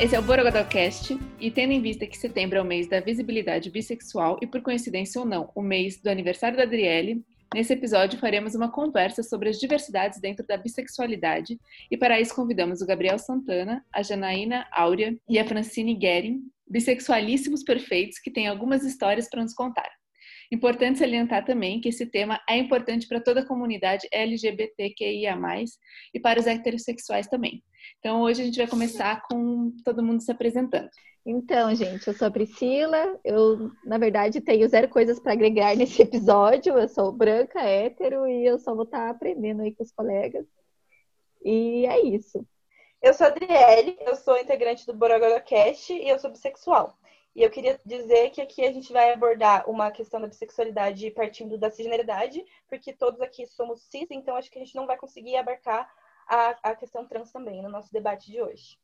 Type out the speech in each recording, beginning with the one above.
Esse é o Borogodocast, e tendo em vista que setembro é o mês da visibilidade bissexual e, por coincidência ou não, o mês do aniversário da Adriele, nesse episódio faremos uma conversa sobre as diversidades dentro da bissexualidade, e para isso convidamos o Gabriel Santana, a Janaína Áurea e a Francine Guerin, bissexualíssimos perfeitos que têm algumas histórias para nos contar. Importante salientar também que esse tema é importante para toda a comunidade LGBTQIA+, e para os heterossexuais também. Então, hoje a gente vai começar com todo mundo se apresentando. Então, gente, eu sou a Priscila. Eu, na verdade, tenho zero coisas para agregar nesse episódio. Eu sou branca, hétero e eu só vou estar tá aprendendo aí com os colegas. E é isso. Eu sou a Adriele, eu sou integrante do Borogodó Cast e eu sou bissexual. E eu queria dizer que aqui a gente vai abordar uma questão da bissexualidade partindo da cisgeneridade, porque todos aqui somos cis, então acho que a gente não vai conseguir abarcar a, a questão trans também no nosso debate de hoje.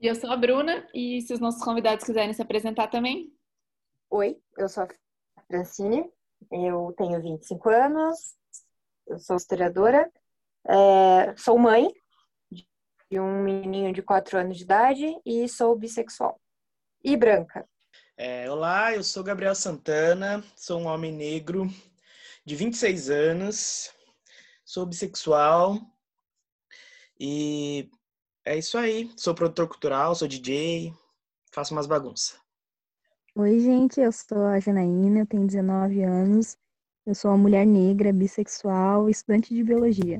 E eu sou a Bruna, e se os nossos convidados quiserem se apresentar também. Oi, eu sou a Francine, eu tenho 25 anos, eu sou historiadora, é, sou mãe de um menininho de 4 anos de idade e sou bissexual. E branca. É, olá, eu sou Gabriel Santana, sou um homem negro de 26 anos, sou bissexual, e é isso aí. Sou produtor cultural, sou DJ, faço umas bagunças. Oi, gente, eu sou a Janaína, eu tenho 19 anos, eu sou uma mulher negra, bissexual, estudante de biologia.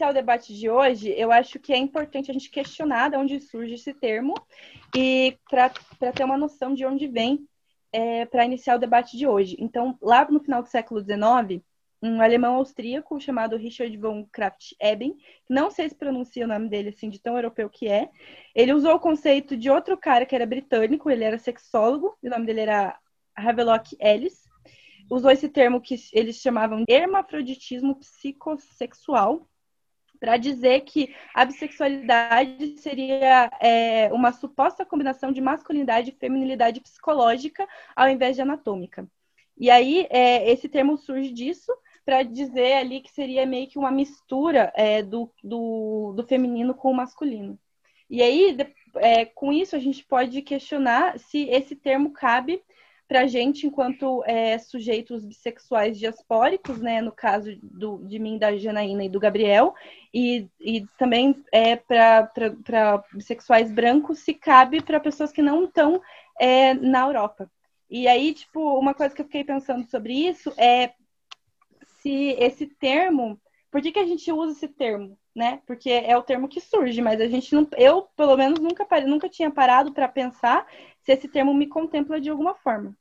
Iniciar o debate de hoje, eu acho que é importante a gente questionar de onde surge esse termo e para ter uma noção de onde vem é, para iniciar o debate de hoje. Então, lá no final do século XIX, um alemão austríaco chamado Richard von Kraft-Ebing, não sei se pronuncia o nome dele assim, de tão europeu que é, ele usou o conceito de outro cara que era britânico, ele era sexólogo, o nome dele era Havelock Ellis, usou esse termo que eles chamavam de hermafroditismo psicossexual, para dizer que a bissexualidade seria é, uma suposta combinação de masculinidade e feminilidade psicológica ao invés de anatômica. E aí, é, esse termo surge disso para dizer ali que seria meio que uma mistura é, do, do, do, feminino com o masculino. E aí, é, com isso, a gente pode questionar se esse termo cabe para a gente, enquanto é, sujeitos bissexuais diaspóricos, né, no caso do, de mim, da Janaína e do Gabriel, e, e também é, para bissexuais brancos, se cabe para pessoas que não estão é, na Europa. E aí, tipo, uma coisa que eu fiquei pensando sobre isso é se esse termo, por que, que a gente usa esse termo? Né? Porque é o termo que surge, mas a gente não, eu pelo menos nunca nunca tinha parado para pensar se esse termo me contempla de alguma forma.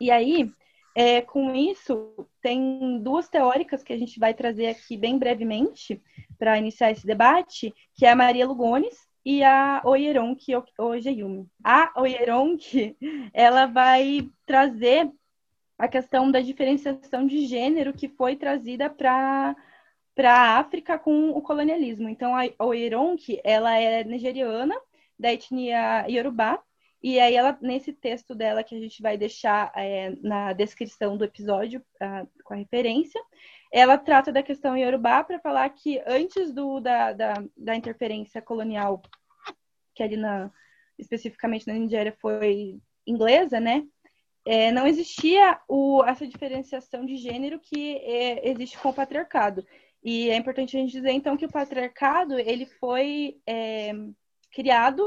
E aí, é, com isso, tem duas teóricas que a gente vai trazer aqui bem brevemente para iniciar esse debate, que é a Maria Lugones e a Oyeronki Ojeyumi. A Oyeronki, ela vai trazer a questão da diferenciação de gênero que foi trazida para para a África com o colonialismo. Então, a Oyeronki, ela é nigeriana, da etnia Yorubá, e aí ela, nesse texto dela que a gente vai deixar é, na descrição do episódio com a referência, ela trata da questão Yorubá para falar que antes do, da, da, da, interferência colonial, que ali na, especificamente na Nigéria foi inglesa, né? É, não existia o, essa diferenciação de gênero que é, existe com o patriarcado. E é importante a gente dizer, então, que o patriarcado ele foi é, criado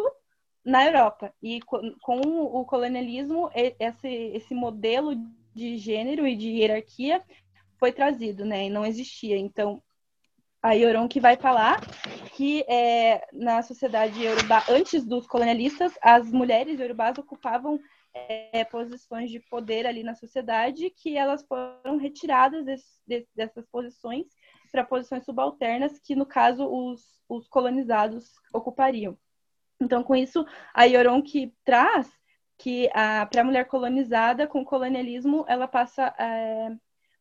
na Europa. E com o colonialismo, esse, esse modelo de gênero e de hierarquia foi trazido, né? E não existia. Então, a Yoron que vai falar que é, na sociedade iorubá, antes dos colonialistas, as mulheres iorubás ocupavam é, posições de poder ali na sociedade que elas foram retiradas desse, dessas posições para posições subalternas que, no caso, os, os colonizados ocupariam. Então, com isso, a Yoron que traz que para a mulher colonizada, com o colonialismo, ela passa, é,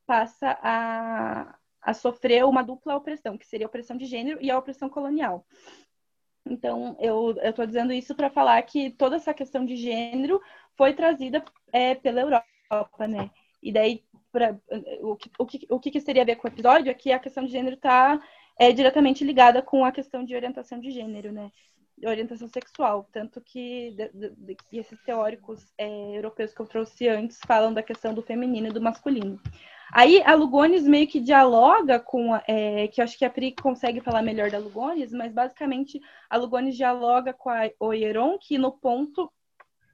passa a, a sofrer uma dupla opressão, que seria a opressão de gênero e a opressão colonial. Então, eu estou dizendo isso para falar que toda essa questão de gênero foi trazida é, pela Europa, né? E daí, pra, o, que, o, que, o que teria a ver com o episódio é que a questão de gênero está é, diretamente ligada com a questão de orientação de gênero, né? Orientação sexual, tanto que, de, de, de, esses teóricos é, europeus que eu trouxe antes falam da questão do feminino e do masculino. Aí a Lugones meio que dialoga com, é, que eu acho que a Pri consegue falar melhor da Lugones, mas basicamente a Lugones dialoga com a Oieron, que no ponto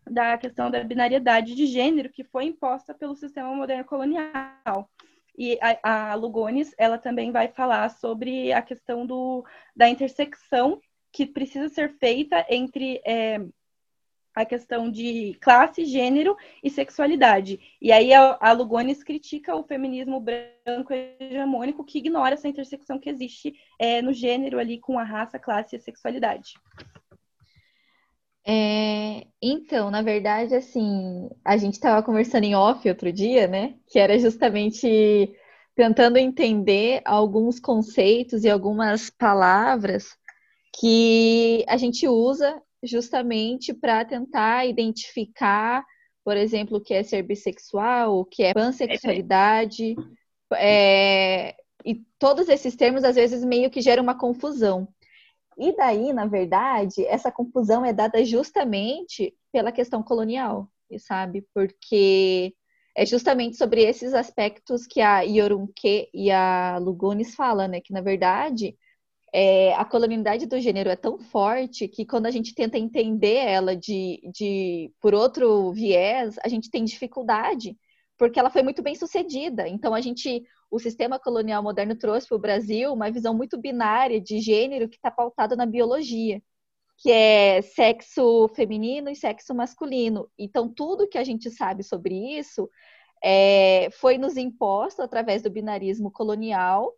da questão da binariedade de gênero que foi imposta pelo sistema moderno colonial. E a, a Lugones, ela também vai falar sobre a questão do, da intersecção que precisa ser feita entre é, a questão de classe, gênero e sexualidade. E aí a, a Lugones critica o feminismo branco hegemônico que ignora essa intersecção que existe é, no gênero ali com a raça, classe e sexualidade. É, então, na verdade, assim, a gente estava conversando em off outro dia, né? Que era justamente tentando entender alguns conceitos e algumas palavras que a gente usa justamente para tentar identificar, por exemplo, o que é ser bissexual, o que é pansexualidade, é, e todos esses termos às vezes meio que geram uma confusão. E daí, na verdade, essa confusão é dada justamente pela questão colonial, sabe? Porque é justamente sobre esses aspectos que a Yorunke e a Lugones falam, né? Que, na verdade, é, a colonialidade do gênero é tão forte que quando a gente tenta entender ela de, de por outro viés, a gente tem dificuldade, porque ela foi muito bem sucedida. Então a gente, o sistema colonial moderno trouxe para o Brasil uma visão muito binária de gênero que está pautada na biologia, que é sexo feminino e sexo masculino. Então tudo que a gente sabe sobre isso é, foi nos imposto através do binarismo colonial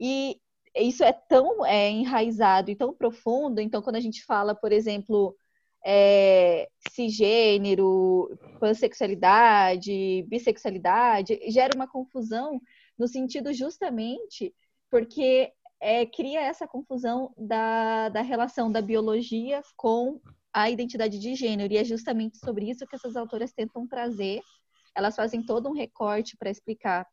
e isso é tão é, enraizado e tão profundo. Então, quando a gente fala, por exemplo, é, cisgênero, pansexualidade, bissexualidade, gera uma confusão no sentido justamente porque é, cria essa confusão da, da relação da biologia com a identidade de gênero. E é justamente sobre isso que essas autoras tentam trazer. Elas fazem todo um recorte para explicar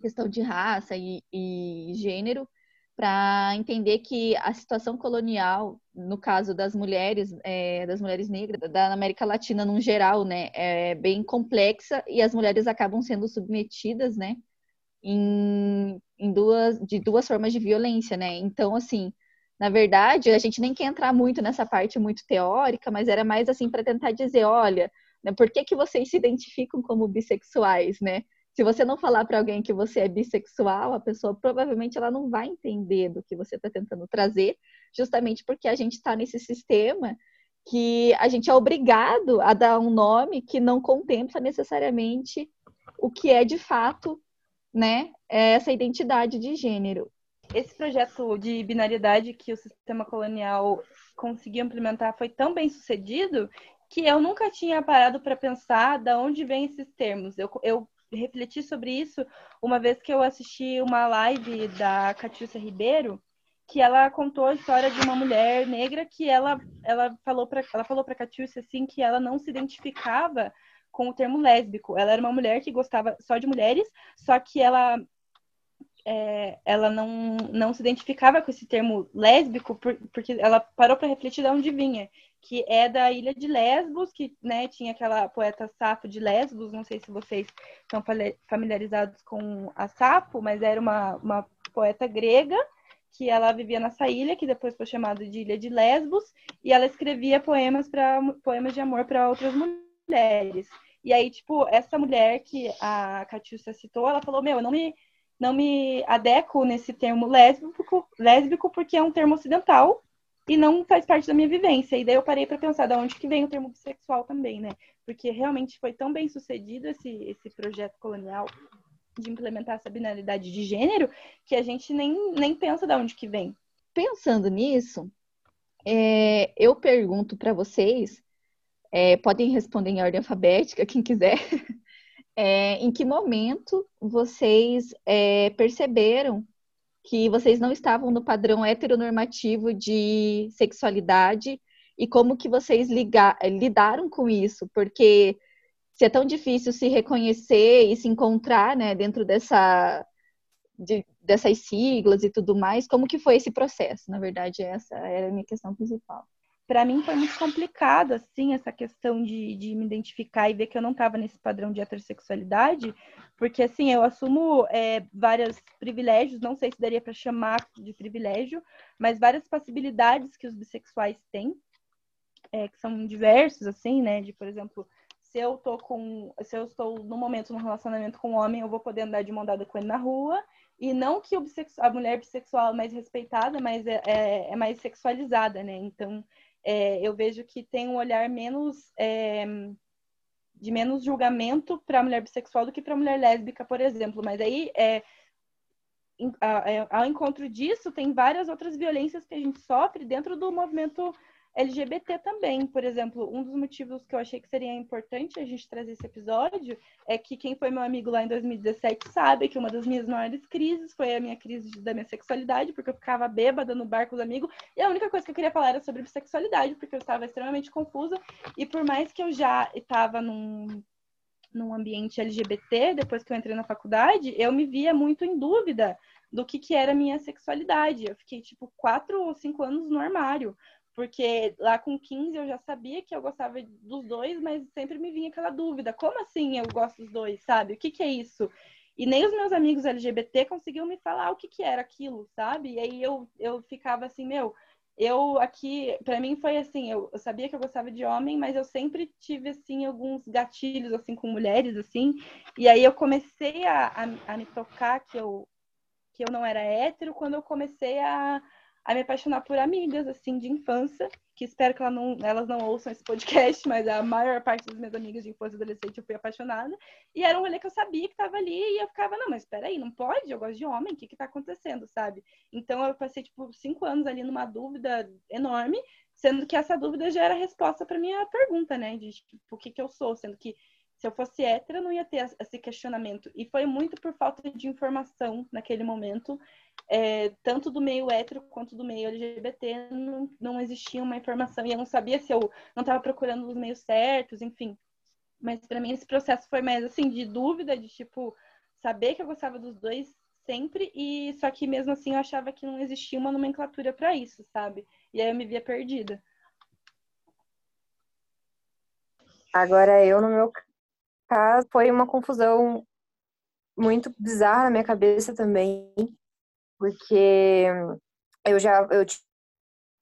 questão de raça e, e gênero, para entender que a situação colonial, no caso das mulheres, é, das mulheres negras, da América Latina no geral, né, é bem complexa e as mulheres acabam sendo submetidas, né, em, em duas, de duas formas de violência, né. Então, assim, na verdade, a gente nem quer entrar muito nessa parte muito teórica, mas era mais assim para tentar dizer, olha, né, por que que vocês se identificam como bissexuais, né? Se você não falar para alguém que você é bissexual, a pessoa provavelmente ela não vai entender do que você está tentando trazer, justamente porque a gente está nesse sistema que a gente é obrigado a dar um nome que não contempla necessariamente o que é de fato, né, essa identidade de gênero. Esse projeto de binariedade que o sistema colonial conseguiu implementar foi tão bem sucedido que eu nunca tinha parado para pensar de onde vêm esses termos. Eu, eu refleti sobre isso uma vez que eu assisti uma live da Catiúcia Ribeiro, que ela contou a história de uma mulher negra que ela, ela falou para ela falou para Catiúcia assim que ela não se identificava com o termo lésbico. Ela era uma mulher que gostava só de mulheres, só que ela é, ela não, não se identificava com esse termo lésbico por, porque ela parou para refletir de onde vinha que é da ilha de Lesbos, que né, tinha aquela poeta Safo de Lesbos, não sei se vocês estão familiarizados com a Safo, mas era uma, uma poeta grega que ela vivia nessa ilha, que depois foi chamada de Ilha de Lesbos, e ela escrevia poemas para poemas de amor para outras mulheres. E aí, tipo, essa mulher que a Catiúcia citou, ela falou: Meu, eu não me, não me adequo nesse termo lésbico, lésbico porque é um termo ocidental e não faz parte da minha vivência. E daí eu parei para pensar de onde que vem o termo bissexual também, né? Porque realmente foi tão bem sucedido esse, esse projeto colonial de implementar essa binaridade de gênero que a gente nem, nem pensa de onde que vem. Pensando nisso, é, eu pergunto para vocês, é, podem responder em ordem alfabética, quem quiser, é, em que momento vocês é, perceberam que vocês não estavam no padrão heteronormativo de sexualidade e como que vocês ligar, lidaram com isso, porque se é tão difícil se reconhecer e se encontrar, né, dentro dessa de, dessas siglas e tudo mais, como que foi esse processo? Na verdade, essa era a minha questão principal. Para mim foi muito complicado, assim, essa questão de, de me identificar e ver que eu não estava nesse padrão de heterossexualidade, porque, assim, eu assumo é, vários privilégios, não sei se daria para chamar de privilégio, mas várias possibilidades que os bissexuais têm, é, que são diversos, assim, né, de, por exemplo, se eu tô com, se eu estou no momento num relacionamento com um homem, eu vou poder andar de mão dada com ele na rua. E não que a mulher bissexual é mais respeitada, mas é, é, é mais sexualizada, né? Então, é, eu vejo que tem um olhar menos é, de menos julgamento para a mulher bissexual do que para a mulher lésbica, por exemplo. Mas aí, é, é, ao encontro disso, tem várias outras violências que a gente sofre dentro do movimento LGBT também, por exemplo, um dos motivos que eu achei que seria importante a gente trazer esse episódio é que quem foi meu amigo lá em 2017 sabe que uma das minhas maiores crises foi a minha crise da minha sexualidade, porque eu ficava bêbada no bar com os amigos, e a única coisa que eu queria falar era sobre bissexualidade, porque eu estava extremamente confusa, e por mais que eu já estava num, num ambiente LGBT, depois que eu entrei na faculdade, eu me via muito em dúvida do que, que era a minha sexualidade. Eu fiquei, tipo, quatro ou cinco anos no armário, porque lá com 15 eu já sabia que eu gostava dos dois, mas sempre me vinha aquela dúvida: como assim eu gosto dos dois, sabe? O que, que é isso? E nem os meus amigos LGBT conseguiam me falar o que, que era aquilo, sabe? E aí eu, eu ficava assim, meu, eu aqui, para mim foi assim, eu, eu, sabia que eu gostava de homem, mas eu sempre tive, assim, alguns gatilhos, assim, com mulheres, assim, e aí eu comecei a, a, a me tocar que eu, que eu não era hétero quando eu comecei a, a me apaixonar por amigas, assim, de infância, que espero que ela não, elas não ouçam esse podcast, mas a maior parte das minhas amigas de infância e adolescente eu fui apaixonada. E era um rolê que eu sabia que estava ali e eu ficava, não, mas peraí, não pode, eu gosto de homem, o que que tá acontecendo, sabe? Então eu passei, tipo, cinco anos ali numa dúvida enorme, sendo que essa dúvida já era resposta para minha pergunta, né, de tipo, o que que eu sou, sendo que se eu fosse hétero, não ia ter esse questionamento. E foi muito por falta de informação naquele momento, é, tanto do meio hétero quanto do meio LGBT, não, não existia uma informação. E eu não sabia se eu não estava procurando os meios certos, enfim. Mas para mim esse processo foi mais assim, de dúvida, de tipo, saber que eu gostava dos dois sempre, e só que mesmo assim eu achava que não existia uma nomenclatura para isso, sabe? E aí eu me via perdida. Agora, eu, no meu foi uma confusão muito bizarra na minha cabeça também, porque eu já eu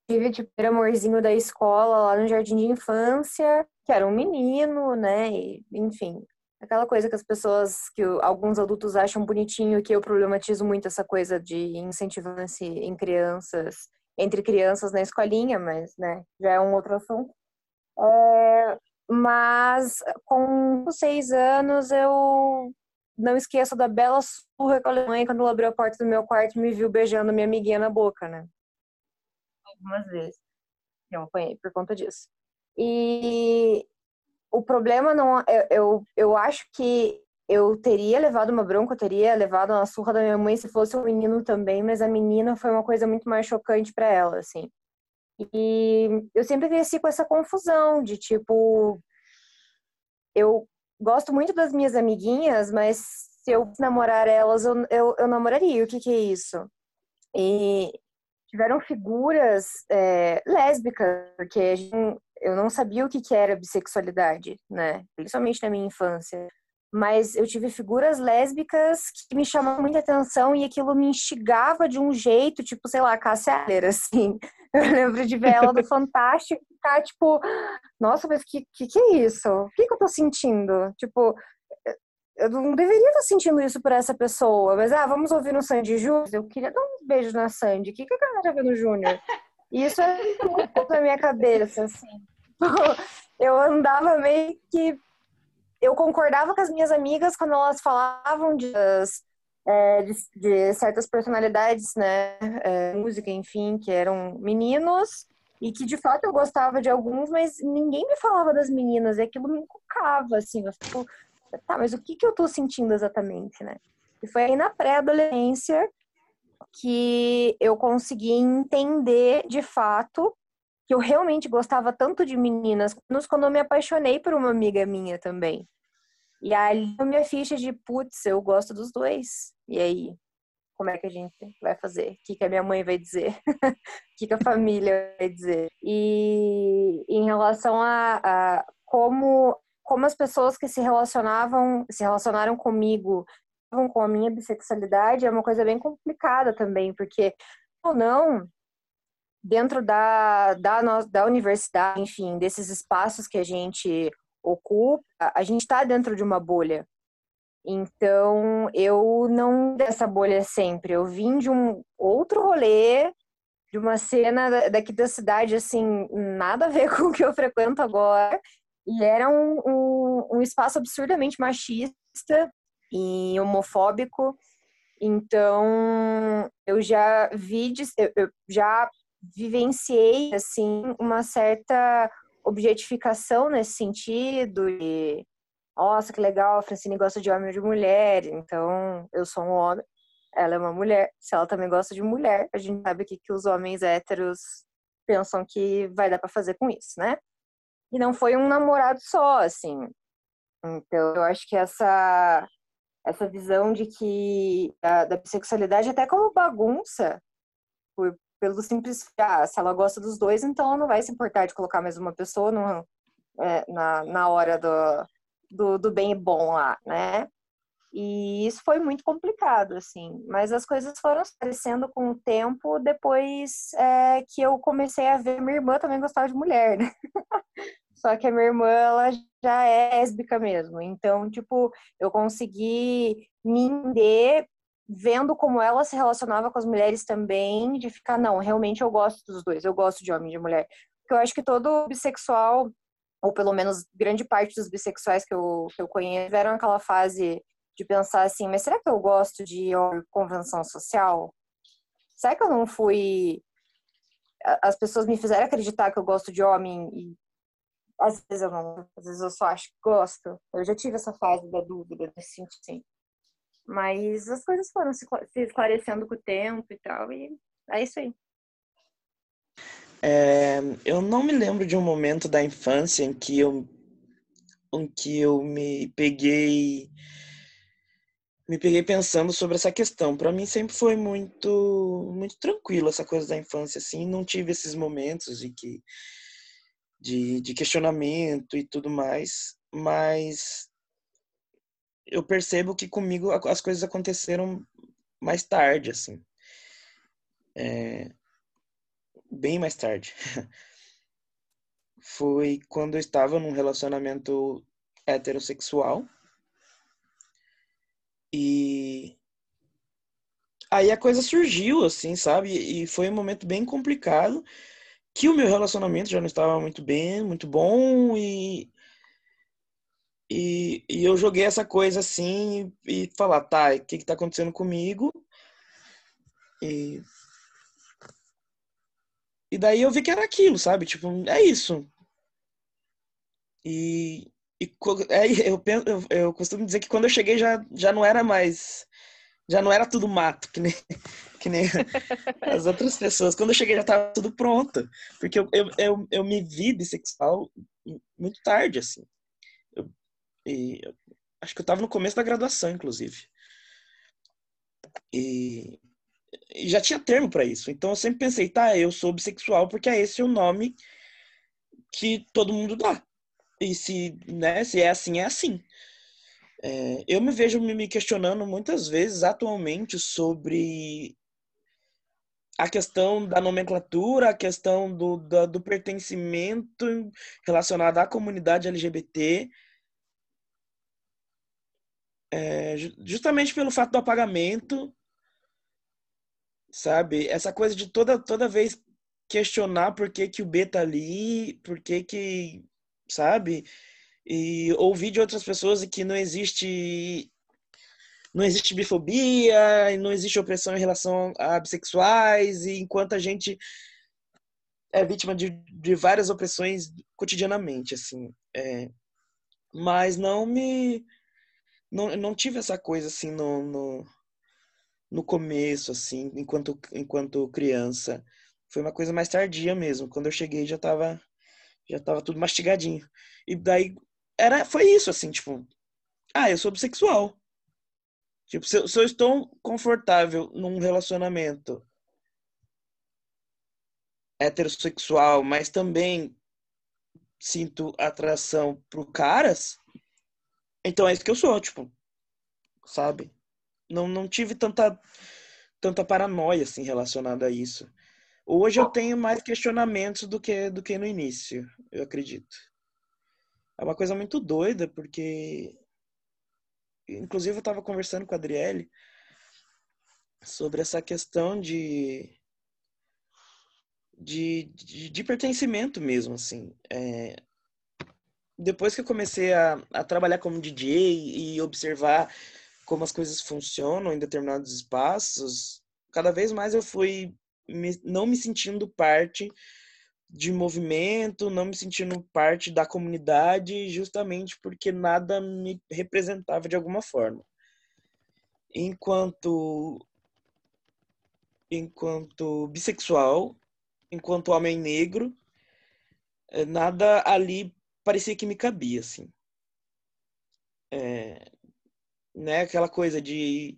tive tipo amorzinho da escola lá no jardim de infância, que era um menino, né? E, enfim, aquela coisa que as pessoas, que alguns adultos acham bonitinho, que eu problematizo muito essa coisa de incentivar em crianças, entre crianças na escolinha, mas, né, já é um outro assunto. É, mas com seis anos eu não esqueço da bela surra que a mãe quando ela abriu a porta do meu quarto e me viu beijando minha amiguinha na boca, né? Algumas vezes. Eu apanhei por conta disso. E o problema não. Eu, eu, eu acho que eu teria levado uma bronca, eu teria levado uma surra da minha mãe se fosse um menino também, mas a menina foi uma coisa muito mais chocante para ela, assim. E eu sempre cresci com essa confusão de tipo, eu gosto muito das minhas amiguinhas, mas se eu namorar elas, eu, eu, eu namoraria. O que, que é isso? E tiveram figuras é, lésbicas, porque eu não sabia o que, que era bissexualidade, né? Principalmente na minha infância. Mas eu tive figuras lésbicas que me chamavam muita atenção e aquilo me instigava de um jeito, tipo, sei lá, Cássia Eller, assim. Eu lembro de ver ela do Fantástico e ficar tipo, nossa, mas que, que que é isso? O que, que eu tô sentindo? Tipo, eu não deveria estar sentindo isso por essa pessoa, mas ah, vamos ouvir no Sandy Júnior. Eu queria dar um beijo na Sandy. O que, que a galera vê no Júnior? E isso é muito na minha cabeça, assim. Eu andava meio que. Eu concordava com as minhas amigas quando elas falavam de, é, de, de, certas personalidades, né, é, música, enfim, que eram meninos e que de fato eu gostava de alguns, mas ninguém me falava das meninas, e aquilo me encucava, assim, eu fico, tá, mas o que que eu tô sentindo exatamente, né? E foi aí na pré-adolescência que eu consegui entender de fato que eu realmente gostava tanto de meninas, quando eu me apaixonei por uma amiga minha também. E aí, minha ficha de, putz, eu gosto dos dois. E aí, como é que a gente vai fazer? O que, que a minha mãe vai dizer? o que, que a família vai dizer? E em relação a, a como, como as pessoas que se relacionavam, se relacionaram comigo com a minha bissexualidade é uma coisa bem complicada também, porque ou não, dentro da, da, da universidade, enfim, desses espaços que a gente ocupa, a gente está dentro de uma bolha. Então, eu não dessa bolha sempre. Eu vim de um outro rolê, de uma cena daqui da cidade, assim, nada a ver com o que eu frequento agora. E era um, um, um espaço absurdamente machista e homofóbico. Então, eu já vi, eu já vivenciei, assim, uma certa objetificação nesse sentido e nossa, que legal, a Francine gosta de homem ou de mulher, então eu sou um homem, ela é uma mulher, se ela também gosta de mulher, a gente sabe que, que os homens héteros pensam que vai dar para fazer com isso, né? E não foi um namorado só, assim. Então, eu acho que essa essa visão de que da, da bissexualidade até como bagunça, por, pelo simples ah, se ela gosta dos dois, então ela não vai se importar de colocar mais uma pessoa no, é, na, na hora do, do, do bem e bom lá, né? E isso foi muito complicado, assim. Mas as coisas foram aparecendo com o tempo depois é, que eu comecei a ver minha irmã também gostava de mulher, né? Só que a minha irmã, ela já é lésbica mesmo. Então, tipo, eu consegui me entender vendo como ela se relacionava com as mulheres também, de ficar, não, realmente eu gosto dos dois, eu gosto de homem e de mulher. Porque eu acho que todo bissexual, ou pelo menos grande parte dos bissexuais que eu, que eu conheço, tiveram aquela fase de pensar assim, mas será que eu gosto de convenção social? Será que eu não fui. As pessoas me fizeram acreditar que eu gosto de homem e às vezes eu não, às vezes eu só acho que gosto. Eu já tive essa fase da dúvida, sentido, sim. Mas as coisas foram se esclarecendo com o tempo e tal, e é isso aí. É, eu não me lembro de um momento da infância em que eu, em que eu me peguei me peguei pensando sobre essa questão. Para mim sempre foi muito muito tranquilo essa coisa da infância assim, não tive esses momentos de que de, de questionamento e tudo mais, mas eu percebo que comigo as coisas aconteceram mais tarde, assim. É, bem mais tarde. Foi quando eu estava num relacionamento heterossexual. E aí a coisa surgiu, assim, sabe? E foi um momento bem complicado, que o meu relacionamento já não estava muito bem, muito bom, e e, e eu joguei essa coisa assim e falar, tá, o que que tá acontecendo comigo? E, e daí eu vi que era aquilo, sabe? Tipo, é isso. E, e é, eu, eu, eu costumo dizer que quando eu cheguei já, já não era mais. Já não era tudo mato, que nem, que nem as outras pessoas. Quando eu cheguei já estava tudo pronto. Porque eu, eu, eu, eu me vi bissexual muito tarde, assim. E acho que eu estava no começo da graduação, inclusive. E, e já tinha termo para isso. Então eu sempre pensei, tá, eu sou bissexual porque é esse o nome que todo mundo dá. E se, né, se é assim, é assim. É, eu me vejo me questionando muitas vezes atualmente sobre a questão da nomenclatura, a questão do, do, do pertencimento relacionado à comunidade LGBT é, justamente pelo fato do apagamento, sabe? Essa coisa de toda, toda vez questionar por que, que o B tá ali, por que que, sabe? E ouvir de outras pessoas que não existe não existe bifobia, não existe opressão em relação a bissexuais, e enquanto a gente é vítima de, de várias opressões cotidianamente, assim. É, mas não me não, não tive essa coisa assim no, no, no começo, assim, enquanto, enquanto criança. Foi uma coisa mais tardia mesmo. Quando eu cheguei já tava, já tava tudo mastigadinho. E daí era, foi isso, assim, tipo, ah, eu sou bissexual. Tipo, se eu, se eu estou confortável num relacionamento heterossexual, mas também sinto atração por caras, então é isso que eu sou, tipo, sabe? Não, não tive tanta, tanta paranoia, assim, relacionada a isso. Hoje eu tenho mais questionamentos do que, do que no início, eu acredito. É uma coisa muito doida, porque. Inclusive, eu estava conversando com a Adriele sobre essa questão de. De, de, de pertencimento mesmo, assim. É, depois que eu comecei a, a trabalhar como DJ e observar como as coisas funcionam em determinados espaços, cada vez mais eu fui me, não me sentindo parte de movimento, não me sentindo parte da comunidade, justamente porque nada me representava de alguma forma. Enquanto enquanto bissexual, enquanto homem negro, eh, nada ali parecia que me cabia, assim. É, né, aquela coisa de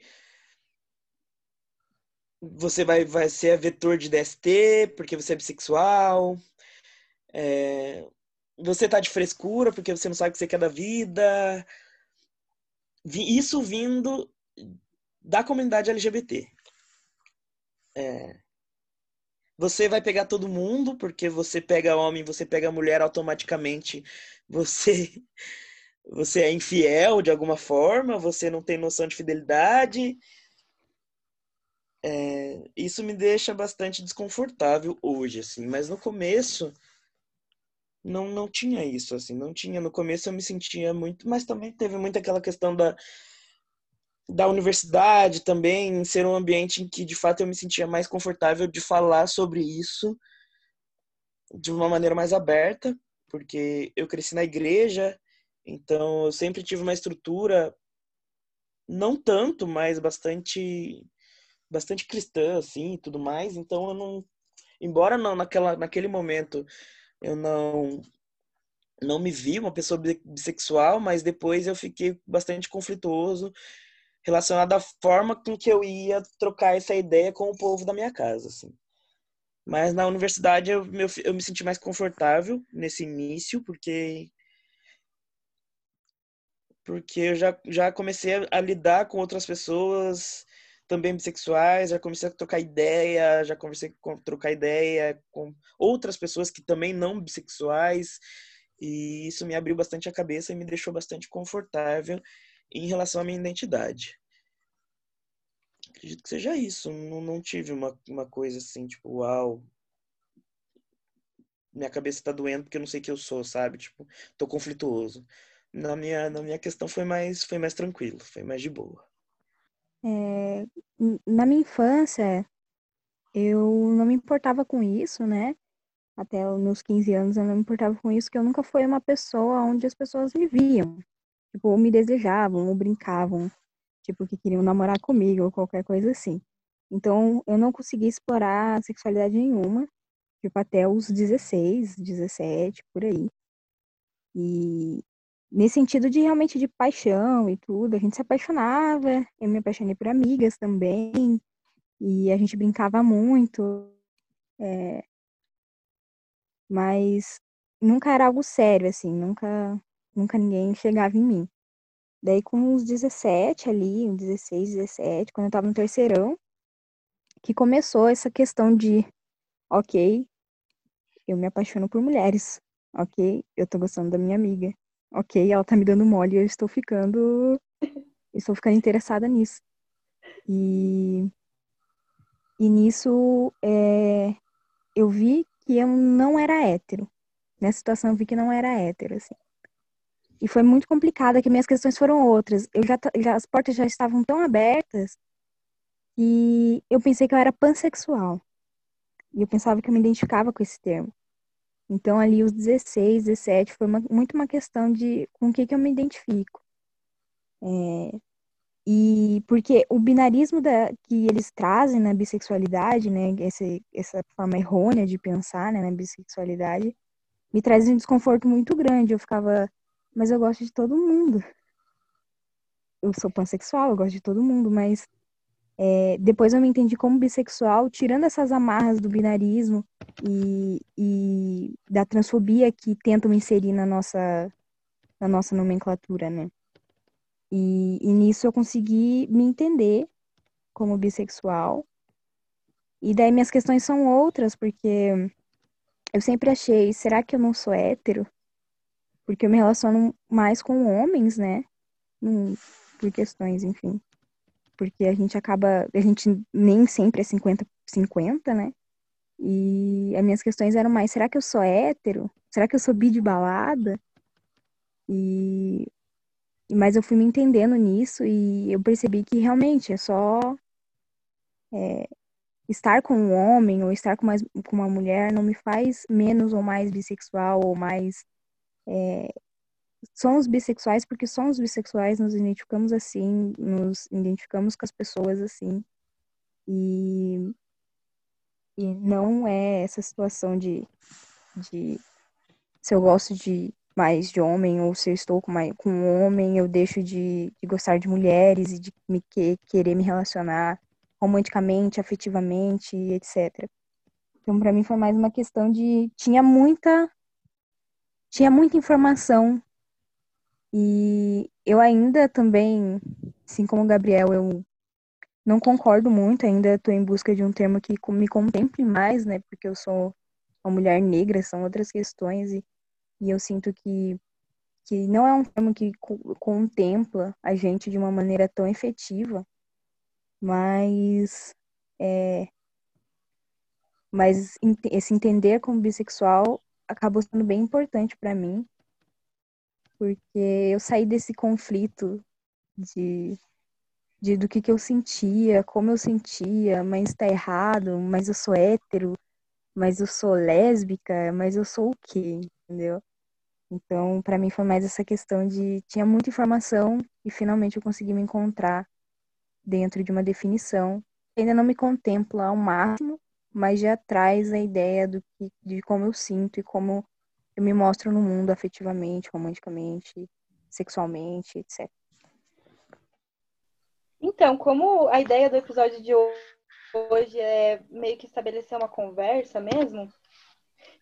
você vai, vai ser vetor de DST porque você é bissexual. É, você tá de frescura porque você não sabe o que você quer da vida. Isso vindo da comunidade LGBT. É, você vai pegar todo mundo, porque você pega homem, você pega mulher, automaticamente você você é infiel de alguma forma, você não tem noção de fidelidade, é, isso me deixa bastante desconfortável hoje, assim. Mas no começo não, não tinha isso, assim. Não tinha. No começo eu me sentia muito... Mas também teve muito aquela questão da, da universidade também, ser um ambiente em que, de fato, eu me sentia mais confortável de falar sobre isso de uma maneira mais aberta, porque eu cresci na igreja, então eu sempre tive uma estrutura não tanto, mas bastante bastante cristã, assim, e tudo mais. Então eu não, embora não naquela, naquele momento eu não não me vi uma pessoa bissexual, mas depois eu fiquei bastante conflituoso relacionado à forma com que eu ia trocar essa ideia com o povo da minha casa, assim. Mas na universidade eu, eu, me senti mais confortável nesse início, porque porque eu já, já comecei a, a lidar com outras pessoas também bissexuais, já comecei a trocar ideia, já comecei a trocar ideia com outras pessoas que também não bissexuais, e isso me abriu bastante a cabeça e me deixou bastante confortável em relação à minha identidade. Acredito que seja isso, não, não tive uma, uma coisa assim, tipo, uau, minha cabeça tá doendo porque eu não sei que eu sou, sabe? Tipo, tô conflituoso. Na minha, na minha questão foi mais, foi mais tranquilo, foi mais de boa. É, na minha infância, eu não me importava com isso, né? Até os meus 15 anos eu não me importava com isso, que eu nunca fui uma pessoa onde as pessoas me viam. Tipo, ou me desejavam, ou brincavam, tipo, que queriam namorar comigo, ou qualquer coisa assim. Então, eu não consegui explorar sexualidade nenhuma, tipo, até os 16, 17, por aí. E nesse sentido de realmente de paixão e tudo. A gente se apaixonava, eu me apaixonei por amigas também, e a gente brincava muito, é, mas nunca era algo sério, assim, nunca, nunca ninguém chegava em mim. Daí com uns 17 ali, uns 16, 17, quando eu tava no terceirão, que começou essa questão de, ok, eu me apaixono por mulheres, ok, eu tô gostando da minha amiga, ok, ela tá me dando mole e eu estou ficando. estou ficando interessada nisso. E, e nisso é, eu vi que eu não era hétero. Nessa situação eu vi que não era hétero, assim. E foi muito complicado, que minhas questões foram outras. Eu já, já as portas já estavam tão abertas e eu pensei que eu era pansexual. E eu pensava que eu me identificava com esse termo. Então, ali, os 16, 17, foi uma, muito uma questão de com o que, que eu me identifico. É, e porque o binarismo da, que eles trazem na bissexualidade, né, esse, essa forma errônea de pensar né, na bissexualidade, me traz um desconforto muito grande. Eu ficava, mas eu gosto de todo mundo. eu sou pansexual, eu gosto de todo mundo, mas é, depois eu me entendi como bissexual, tirando essas amarras do binarismo e, e da transfobia que tentam inserir na nossa, na nossa nomenclatura, né? E, e nisso eu consegui me entender como bissexual. E daí minhas questões são outras, porque eu sempre achei, será que eu não sou hétero? Porque eu me relaciono mais com homens, né? Por questões, enfim. Porque a gente acaba, a gente nem sempre é 50-50, né? E as minhas questões eram mais, será que eu sou hétero? Será que eu sou bi de balada? E mas eu fui me entendendo nisso e eu percebi que realmente é só é, estar com um homem ou estar com, mais, com uma mulher não me faz menos ou mais bissexual ou mais é, somos bissexuais porque somos bissexuais, nos identificamos assim, nos identificamos com as pessoas assim. E, e não é essa situação de, de se eu gosto de mais de homem ou se eu estou com, mais, com um homem, eu deixo de, de gostar de mulheres e de me que, querer me relacionar romanticamente, afetivamente, etc. Então, para mim foi mais uma questão de tinha muita tinha muita informação e eu ainda também, assim como o Gabriel, eu não concordo muito, ainda estou em busca de um termo que me contemple mais, né? Porque eu sou uma mulher negra, são outras questões, e, e eu sinto que, que não é um termo que contempla a gente de uma maneira tão efetiva, mas é, mas esse entender como bissexual acabou sendo bem importante para mim porque eu saí desse conflito de, de do que, que eu sentia, como eu sentia, mas tá errado, mas eu sou hétero, mas eu sou lésbica, mas eu sou o quê, entendeu? Então, para mim foi mais essa questão de tinha muita informação e finalmente eu consegui me encontrar dentro de uma definição. Ainda não me contempla ao máximo, mas já traz a ideia do que, de como eu sinto e como eu me mostro no mundo afetivamente, romanticamente, sexualmente, etc. Então, como a ideia do episódio de hoje é meio que estabelecer uma conversa mesmo,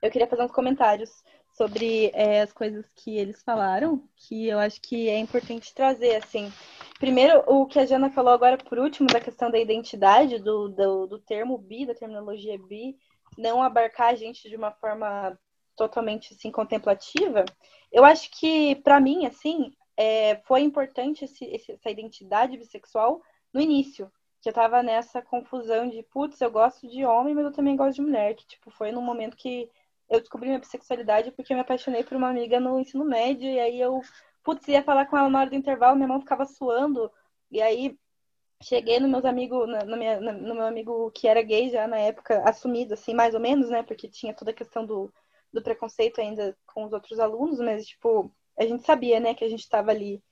eu queria fazer uns comentários sobre é, as coisas que eles falaram, que eu acho que é importante trazer, assim. Primeiro, o que a Jana falou agora por último, da questão da identidade, do, do, do termo bi, da terminologia bi, não abarcar a gente de uma forma totalmente assim contemplativa, eu acho que para mim assim é, foi importante esse, essa identidade bissexual no início, que eu tava nessa confusão de putz, eu gosto de homem, mas eu também gosto de mulher, que tipo foi num momento que eu descobri minha bissexualidade porque eu me apaixonei por uma amiga no ensino médio e aí eu putz ia falar com ela na hora do intervalo, minha mão ficava suando e aí cheguei no meus amigos, no, minha, no meu amigo que era gay já na época, assumido assim, mais ou menos, né, porque tinha toda a questão do do preconceito ainda com os outros alunos, mas, tipo, a gente sabia, né, que a gente estava ali,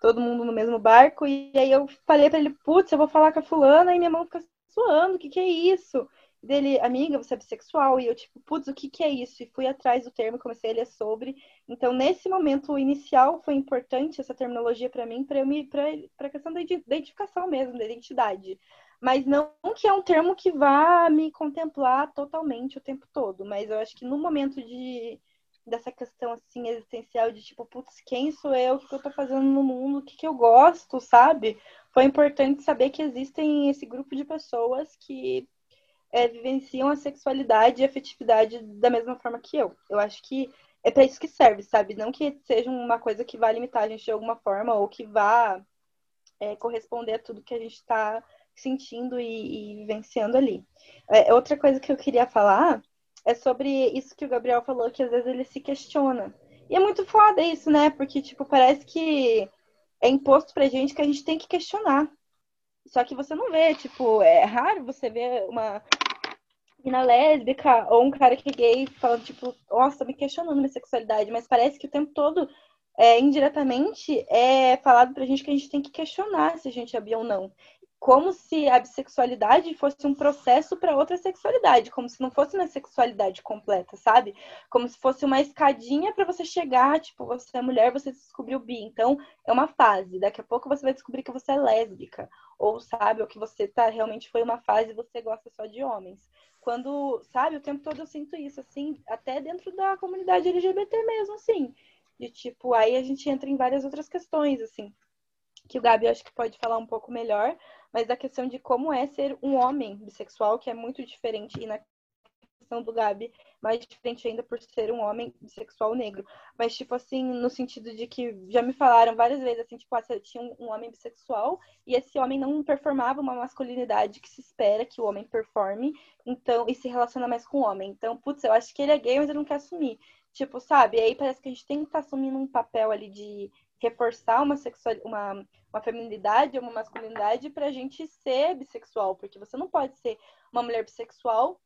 todo mundo no mesmo barco, e aí eu falei para ele, putz, eu vou falar com a fulana, e minha mão fica suando, o que que é isso? Dele, amiga, você é bissexual, e eu, tipo, putz, o que que é isso? E fui atrás do termo, comecei a ler sobre, então, nesse momento inicial, foi importante essa terminologia para mim, para me, para a questão da identificação mesmo, da identidade. Mas não que é um termo que vá me contemplar totalmente o tempo todo, mas eu acho que no momento de dessa questão assim existencial de tipo, putz, quem sou eu, o que eu tô fazendo no mundo, o que, que eu gosto, sabe? Foi importante saber que existem esse grupo de pessoas que é, vivenciam a sexualidade e a afetividade da mesma forma que eu. Eu acho que é para isso que serve, sabe? Não que seja uma coisa que vá limitar a gente de alguma forma ou que vá é, corresponder a tudo que a gente está sentindo e, e vivenciando ali. É, outra coisa que eu queria falar é sobre isso que o Gabriel falou, que às vezes ele se questiona. E é muito foda isso, né? Porque, tipo, parece que é imposto pra gente que a gente tem que questionar. Só que você não vê, tipo, é raro você ver uma mina lésbica ou um cara que é gay falando, tipo, nossa, me questionando minha sexualidade, mas parece que o tempo todo, é, indiretamente, é falado pra gente que a gente tem que questionar se a gente é bi ou não. Como se a bissexualidade fosse um processo para outra sexualidade, como se não fosse uma sexualidade completa, sabe? Como se fosse uma escadinha para você chegar, tipo, você é mulher, você descobriu bi. Então, é uma fase. Daqui a pouco você vai descobrir que você é lésbica, ou sabe, ou que você tá realmente foi uma fase e você gosta só de homens. Quando, sabe, o tempo todo eu sinto isso assim, até dentro da comunidade LGBT mesmo, assim. De tipo, aí a gente entra em várias outras questões, assim que o Gabi acho que pode falar um pouco melhor, mas da questão de como é ser um homem bissexual, que é muito diferente, e na questão do Gabi, mais diferente ainda por ser um homem bissexual negro. Mas, tipo assim, no sentido de que já me falaram várias vezes, assim, tipo, ah, tinha um homem bissexual e esse homem não performava uma masculinidade que se espera que o homem performe, então, e se relaciona mais com o homem. Então, putz, eu acho que ele é gay, mas ele não quer assumir. Tipo, sabe? E aí parece que a gente tem que estar tá assumindo um papel ali de reforçar uma sexual, uma, uma feminilidade uma masculinidade para a gente ser bissexual, porque você não pode ser uma mulher bissexual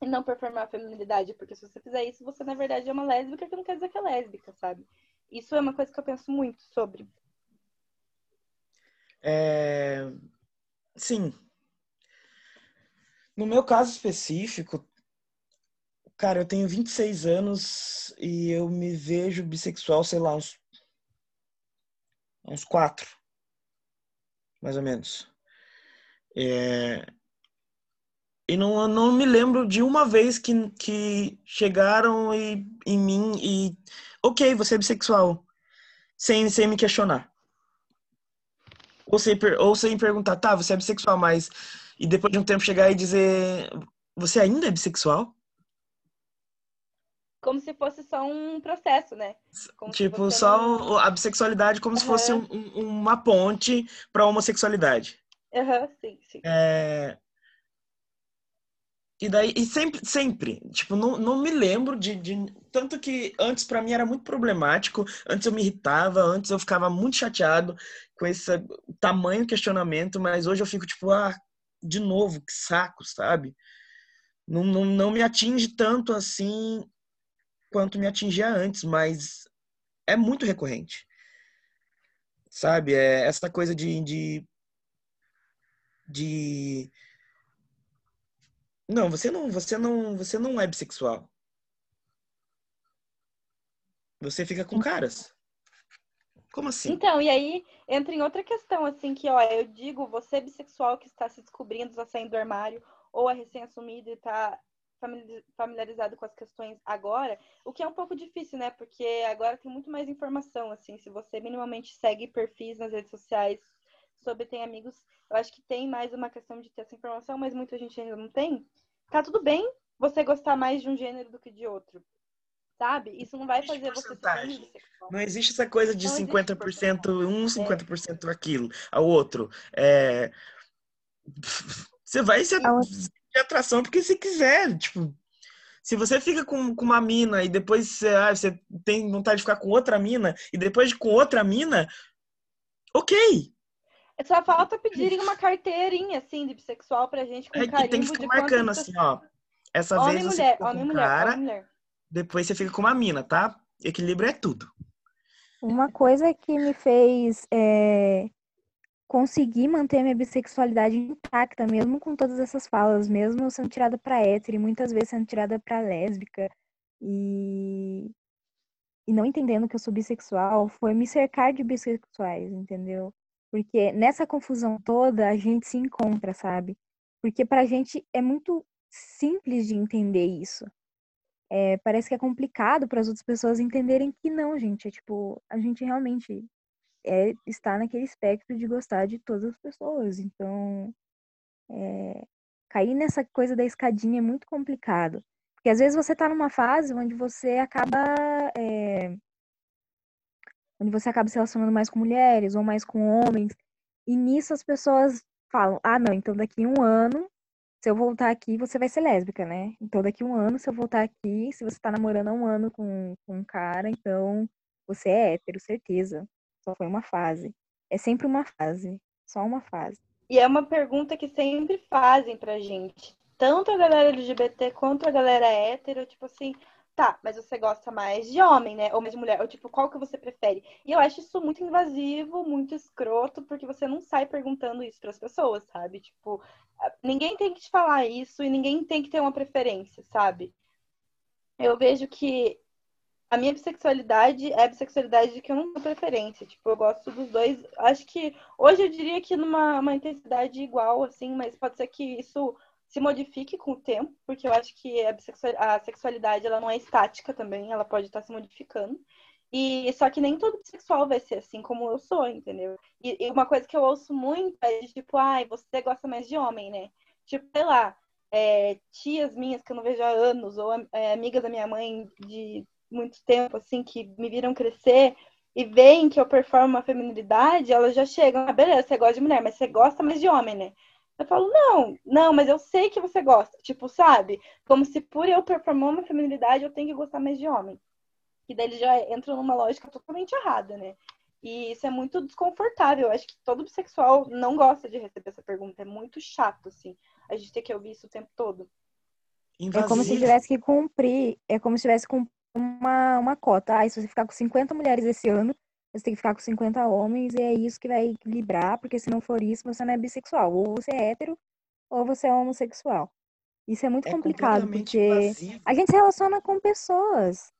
e não performar a feminilidade, porque se você fizer isso, você na verdade é uma lésbica que não quer dizer que é lésbica, sabe? Isso é uma coisa que eu penso muito sobre. É... Sim. No meu caso específico, cara, eu tenho 26 anos e eu me vejo bissexual, sei lá, uns uns quatro, mais ou menos. É... E não, não me lembro de uma vez que, que chegaram e, em mim e. Ok, você é bissexual. Sem, sem me questionar. Ou sem, ou sem perguntar, tá, você é bissexual, mas. E depois de um tempo chegar e dizer. Você ainda é bissexual? Como se fosse só um processo, né? Como tipo, só não... a bissexualidade como uhum. se fosse um, um, uma ponte para a homossexualidade. Aham, uhum, sim, sim. É... E daí, e sempre, sempre, tipo, não, não me lembro de, de Tanto que antes para mim era muito problemático, antes eu me irritava, antes eu ficava muito chateado com esse tamanho questionamento, mas hoje eu fico tipo, ah, de novo, que saco, sabe? Não, não, não me atinge tanto assim quanto me atingia antes, mas é muito recorrente. Sabe? É essa coisa de, de, de... Não, você não, você não, você não é bissexual. Você fica com caras. Como assim? Então, e aí entra em outra questão, assim, que, ó, eu digo, você é bissexual que está se descobrindo, está saindo do armário, ou é recém-assumido e está familiarizado com as questões agora, o que é um pouco difícil, né? Porque agora tem muito mais informação, assim, se você minimamente segue perfis nas redes sociais sobre tem amigos, eu acho que tem mais uma questão de ter essa informação, mas muita gente ainda não tem. Tá tudo bem você gostar mais de um gênero do que de outro. Sabe? Isso não vai fazer você ser Não existe essa coisa de não 50% um, 50% é. aquilo, ao outro. É... Você vai se de atração porque se quiser, tipo, se você fica com, com uma mina e depois você, ah, você tem vontade de ficar com outra mina e depois de com outra mina, ok. É só falta pedirem uma carteirinha, assim, de bissexual pra gente com é que tem que ficar marcando assim, ó. Essa homem, vez você mulher, fica homem, com mulher, cara, homem, mulher. depois você fica com uma mina, tá? Equilíbrio é tudo. Uma coisa que me fez é, conseguir manter minha bissexualidade intacta, mesmo com todas essas falas, mesmo sendo tirada para hétero e muitas vezes sendo tirada para lésbica e e não entendendo que eu sou bissexual, foi me cercar de bissexuais, entendeu? Porque nessa confusão toda a gente se encontra, sabe? Porque pra gente é muito simples de entender isso. É, parece que é complicado para as outras pessoas entenderem que não, gente. É tipo, a gente realmente é estar naquele espectro de gostar de todas as pessoas. Então, é, cair nessa coisa da escadinha é muito complicado. Porque às vezes você está numa fase onde você acaba. É, onde você acaba se relacionando mais com mulheres ou mais com homens. E nisso as pessoas falam: ah, não, então daqui um ano, se eu voltar aqui, você vai ser lésbica, né? Então daqui um ano, se eu voltar aqui, se você está namorando há um ano com, com um cara, então você é hétero, certeza. Só foi uma fase. É sempre uma fase. Só uma fase. E é uma pergunta que sempre fazem pra gente. Tanto a galera LGBT quanto a galera hétero, tipo assim, tá, mas você gosta mais de homem, né? Ou mais de mulher? Ou tipo, qual que você prefere? E eu acho isso muito invasivo, muito escroto, porque você não sai perguntando isso para as pessoas, sabe? Tipo, ninguém tem que te falar isso e ninguém tem que ter uma preferência, sabe? Eu vejo que a minha bissexualidade é a bissexualidade que eu não tenho preferência. Tipo, eu gosto dos dois. Acho que hoje eu diria que numa uma intensidade igual, assim, mas pode ser que isso se modifique com o tempo, porque eu acho que a, a sexualidade ela não é estática também, ela pode estar se modificando. E só que nem todo bissexual vai ser assim como eu sou, entendeu? E, e uma coisa que eu ouço muito é de tipo, ai, você gosta mais de homem, né? Tipo, sei lá, é, tias minhas que eu não vejo há anos, ou é, amigas da minha mãe de muito tempo, assim, que me viram crescer e veem que eu performo uma feminilidade, elas já chegam, ah, beleza, você gosta de mulher, mas você gosta mais de homem, né? Eu falo, não, não, mas eu sei que você gosta. Tipo, sabe? Como se por eu performar uma feminilidade, eu tenho que gostar mais de homem. E daí ele já entra numa lógica totalmente errada, né? E isso é muito desconfortável. Eu acho que todo bissexual não gosta de receber essa pergunta. É muito chato, assim. A gente tem que ouvir isso o tempo todo. Invasivo. É como se tivesse que cumprir, é como se tivesse que uma, uma cota. Ah, se você ficar com 50 mulheres esse ano, você tem que ficar com 50 homens e é isso que vai equilibrar, porque se não for isso, você não é bissexual. Ou você é hétero, ou você é homossexual. Isso é muito é complicado, porque invasivo. a gente se relaciona com pessoas.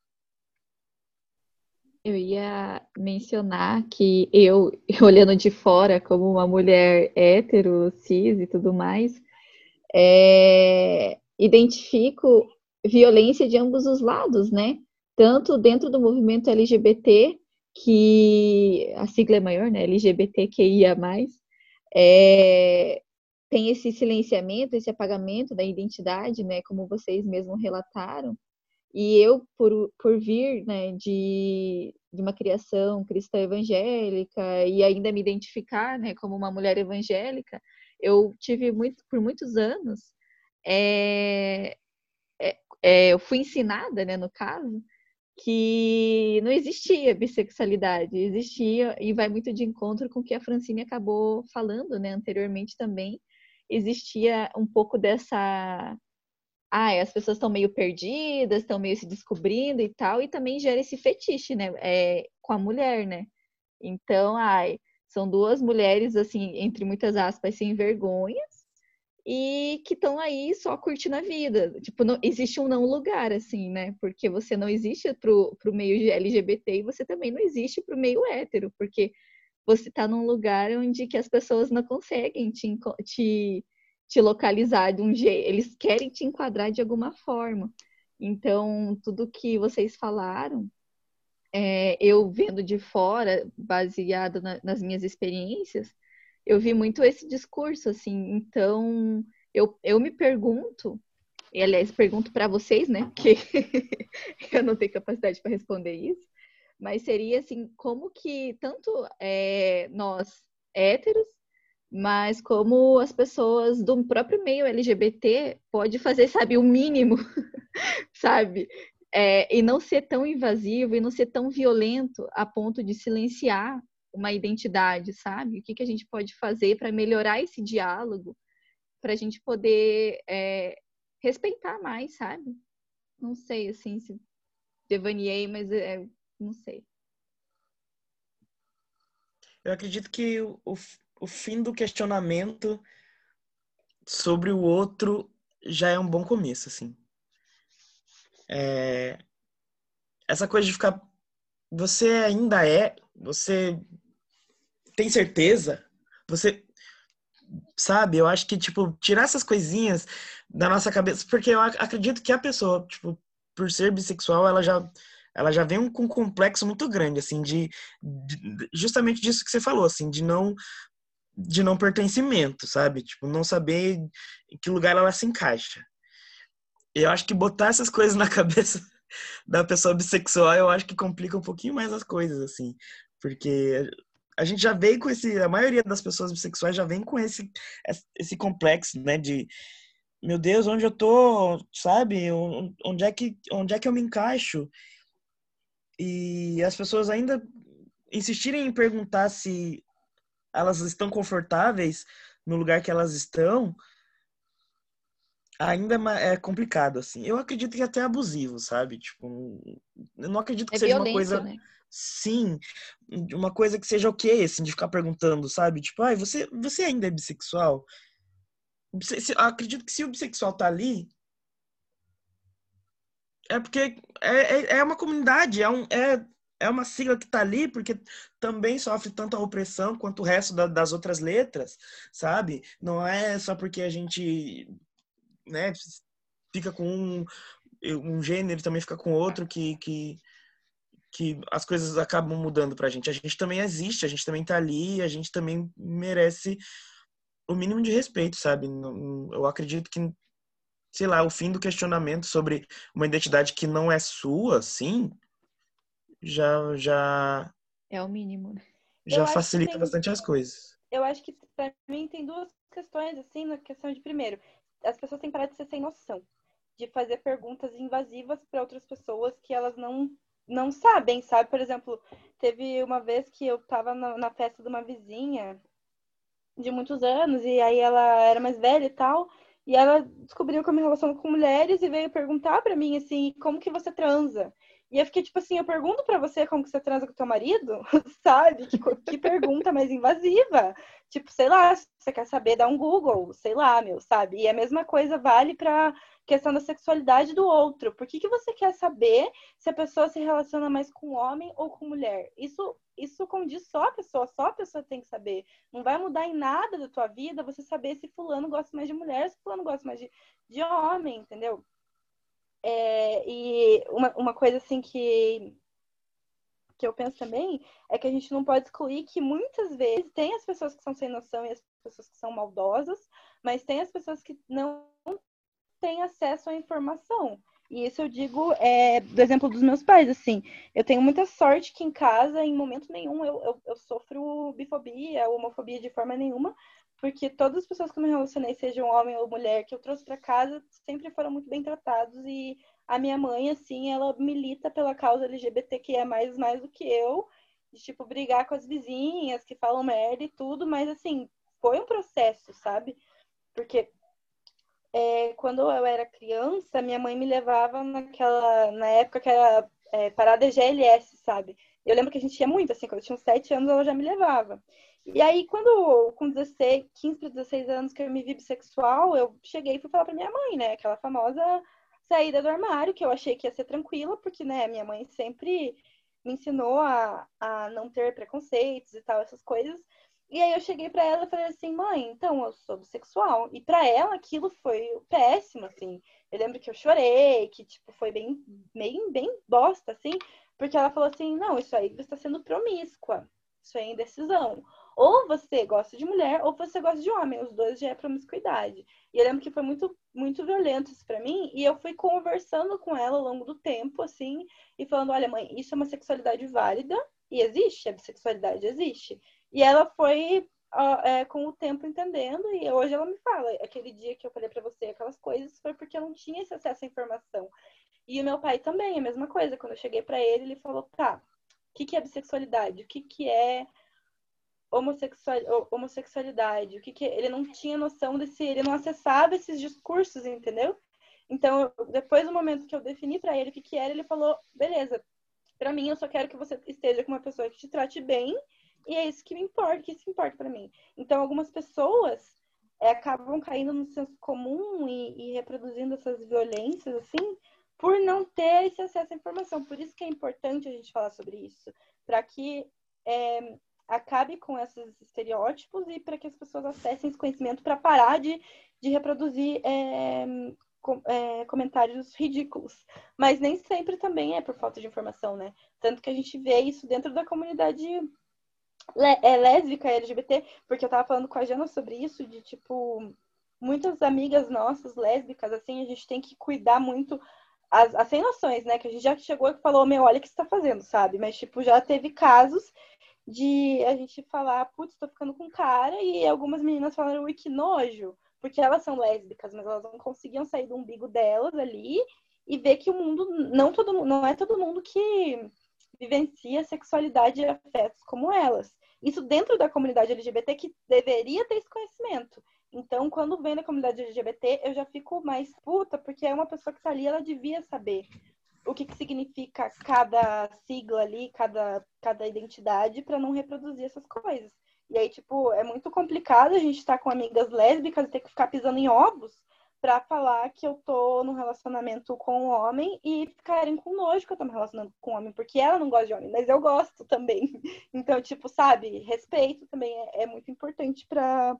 Eu ia mencionar que eu, olhando de fora como uma mulher hétero, cis e tudo mais, é, identifico violência de ambos os lados, né? Tanto dentro do movimento LGBT, que a sigla é maior, né? LGBTQIA, é, tem esse silenciamento, esse apagamento da identidade, né? Como vocês mesmos relataram. E eu, por, por vir né, de, de uma criação cristã evangélica e ainda me identificar né, como uma mulher evangélica, eu tive muito, por muitos anos, é, é, eu fui ensinada, né, no caso, que não existia bissexualidade, existia, e vai muito de encontro com o que a Francine acabou falando, né, anteriormente também, existia um pouco dessa ah, as pessoas estão meio perdidas, estão meio se descobrindo e tal, e também gera esse fetiche, né, é, com a mulher, né? Então, ai, são duas mulheres, assim, entre muitas aspas, sem vergonhas, e que estão aí só curtindo a vida. Tipo, não, existe um não lugar, assim, né? Porque você não existe pro, pro meio LGBT e você também não existe pro meio hétero, porque você está num lugar onde que as pessoas não conseguem te, te te localizar de um jeito, eles querem te enquadrar de alguma forma. Então, tudo que vocês falaram, é, eu vendo de fora, baseado na, nas minhas experiências, eu vi muito esse discurso, assim. Então, eu, eu me pergunto, e aliás, pergunto para vocês, né, porque eu não tenho capacidade para responder isso, mas seria assim, como que tanto é, nós héteros mas como as pessoas do próprio meio LGBT pode fazer, sabe, o mínimo, sabe? É, e não ser tão invasivo e não ser tão violento a ponto de silenciar uma identidade, sabe? O que, que a gente pode fazer para melhorar esse diálogo, para a gente poder é, respeitar mais, sabe? Não sei, assim, se devaneei, mas é, não sei. Eu acredito que o, o fim do questionamento sobre o outro já é um bom começo, assim. É... Essa coisa de ficar. Você ainda é. Você tem certeza? Você. Sabe? Eu acho que, tipo, tirar essas coisinhas da nossa cabeça. Porque eu acredito que a pessoa, tipo, por ser bissexual, ela já ela já vem com um complexo muito grande, assim, de, de, justamente disso que você falou, assim, de não de não pertencimento, sabe? Tipo, não saber em que lugar ela se encaixa. Eu acho que botar essas coisas na cabeça da pessoa bissexual, eu acho que complica um pouquinho mais as coisas, assim. Porque a gente já vem com esse. A maioria das pessoas bissexuais já vem com esse, esse complexo, né? De meu Deus, onde eu tô, sabe? Onde é que, onde é que eu me encaixo? E as pessoas ainda insistirem em perguntar se elas estão confortáveis no lugar que elas estão, ainda é complicado, assim. Eu acredito que é até abusivo, sabe? Tipo, eu não acredito que é seja uma coisa. Né? Sim, uma coisa que seja o quê, assim, de ficar perguntando, sabe? Tipo, ai, você, você ainda é bissexual? acredito que se o bissexual tá ali, é porque é, é, é uma comunidade, é, um, é, é uma sigla que tá ali porque também sofre tanta opressão quanto o resto da, das outras letras, sabe? Não é só porque a gente né, fica com um, um gênero, também fica com outro, que, que, que as coisas acabam mudando pra gente. A gente também existe, a gente também tá ali, a gente também merece o mínimo de respeito, sabe? Eu acredito que, sei lá, o fim do questionamento sobre uma identidade que não é sua, sim, já já é o mínimo. Né? Já facilita tem, bastante as coisas. Eu acho que para mim tem duas questões assim, na questão de primeiro, as pessoas têm parado de ser sem noção, de fazer perguntas invasivas para outras pessoas que elas não não sabem, sabe? Por exemplo, teve uma vez que eu estava na, na, festa de uma vizinha de muitos anos e aí ela era mais velha e tal, e ela descobriu que eu me relaciono com mulheres e veio perguntar para mim assim, como que você transa? E eu fiquei tipo assim, eu pergunto para você como que você transa com teu marido, sabe? Que, que pergunta mais invasiva. Tipo, sei lá, se você quer saber, dá um Google, sei lá, meu, sabe? E a mesma coisa vale para questão da sexualidade do outro. Por que, que você quer saber se a pessoa se relaciona mais com homem ou com mulher? Isso, isso condiz só a pessoa, só a pessoa tem que saber. Não vai mudar em nada da tua vida você saber se fulano gosta mais de mulher, se fulano gosta mais de, de homem, entendeu? É, e uma, uma coisa assim que, que eu penso também é que a gente não pode excluir que muitas vezes tem as pessoas que são sem noção e as pessoas que são maldosas, mas tem as pessoas que não têm acesso à informação. E isso eu digo é, do exemplo dos meus pais, assim. Eu tenho muita sorte que em casa, em momento nenhum, eu, eu, eu sofro bifobia, homofobia de forma nenhuma, porque todas as pessoas que eu me relacionei, sejam homem ou mulher, que eu trouxe para casa, sempre foram muito bem tratados e a minha mãe, assim, ela milita pela causa LGBTQIA+, mais, mais do que eu, de, tipo, brigar com as vizinhas que falam merda e tudo, mas, assim, foi um processo, sabe? Porque é, quando eu era criança, minha mãe me levava naquela, na época que era é, parada GLS, sabe? Eu lembro que a gente ia muito, assim, quando eu tinha uns sete anos, ela já me levava. E aí, quando, com 16, 15 para 16 anos que eu me vi bissexual, eu cheguei e fui falar pra minha mãe, né? Aquela famosa saída do armário, que eu achei que ia ser tranquila, porque, né, minha mãe sempre me ensinou a, a não ter preconceitos e tal, essas coisas. E aí eu cheguei para ela e falei assim, mãe, então eu sou bissexual. E para ela aquilo foi péssimo, assim. Eu lembro que eu chorei, que tipo foi bem, bem, bem bosta, assim, porque ela falou assim, não, isso aí você está sendo promíscua, isso aí é indecisão. Ou você gosta de mulher, ou você gosta de homem. Os dois já é promiscuidade. E eu lembro que foi muito, muito violento isso pra mim. E eu fui conversando com ela ao longo do tempo, assim, e falando: olha, mãe, isso é uma sexualidade válida. E existe, a bissexualidade existe. E ela foi, é, com o tempo, entendendo. E hoje ela me fala: aquele dia que eu falei para você aquelas coisas foi porque eu não tinha esse acesso à informação. E o meu pai também, a mesma coisa. Quando eu cheguei para ele, ele falou: tá, o que, que é bissexualidade? O que, que é homossexual, homossexualidade, o que, que ele não tinha noção desse, ele não acessava esses discursos, entendeu? Então, depois do momento que eu defini para ele o que, que era, ele falou: beleza, para mim eu só quero que você esteja com uma pessoa que te trate bem e é isso que me importa, que isso importa para mim. Então, algumas pessoas é, acabam caindo no senso comum e, e reproduzindo essas violências assim por não ter esse acesso à informação. Por isso que é importante a gente falar sobre isso, para que é, acabe com esses estereótipos e para que as pessoas acessem esse conhecimento para parar de, de reproduzir é, com, é, comentários ridículos. Mas nem sempre também é por falta de informação, né? Tanto que a gente vê isso dentro da comunidade é, lésbica LGBT, porque eu tava falando com a Jana sobre isso, de tipo, muitas amigas nossas lésbicas, assim, a gente tem que cuidar muito as, as sem noções, né? Que a gente já chegou e falou, meu, olha o que você tá fazendo, sabe? Mas, tipo, já teve casos de a gente falar, putz, tô ficando com cara, e algumas meninas falaram, ui, que nojo, porque elas são lésbicas, mas elas não conseguiam sair do umbigo delas ali e ver que o mundo, não todo não é todo mundo que vivencia sexualidade e afetos como elas. Isso dentro da comunidade LGBT que deveria ter esse conhecimento. Então, quando vem da comunidade LGBT, eu já fico mais puta, porque é uma pessoa que tá ali, ela devia saber o que, que significa cada sigla ali, cada, cada identidade, para não reproduzir essas coisas. E aí, tipo, é muito complicado a gente estar tá com amigas lésbicas e ter que ficar pisando em ovos pra falar que eu tô num relacionamento com um homem e ficarem com nojo que eu tô me relacionando com um homem, porque ela não gosta de homem, mas eu gosto também. Então, tipo, sabe, respeito também é, é muito importante para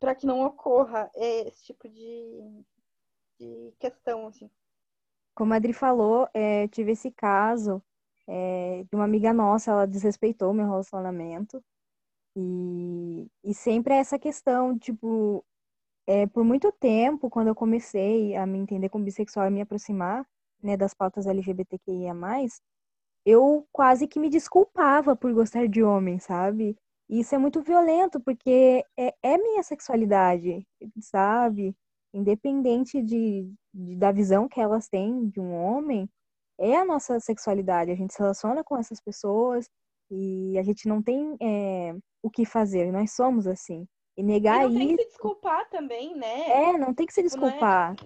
para que não ocorra esse tipo de, de questão, assim. Como a Adri falou, é, tive esse caso é, de uma amiga nossa, ela desrespeitou meu relacionamento. E, e sempre é essa questão, tipo, é, por muito tempo, quando eu comecei a me entender como bissexual e me aproximar né, das pautas LGBTQIA+, eu quase que me desculpava por gostar de homem, sabe? E isso é muito violento, porque é, é minha sexualidade, sabe? Independente de, de, da visão que elas têm de um homem, é a nossa sexualidade. A gente se relaciona com essas pessoas e a gente não tem é, o que fazer, nós somos assim. E negar e não tem que se desculpar também, né? É, não tem que se não é- desculpar.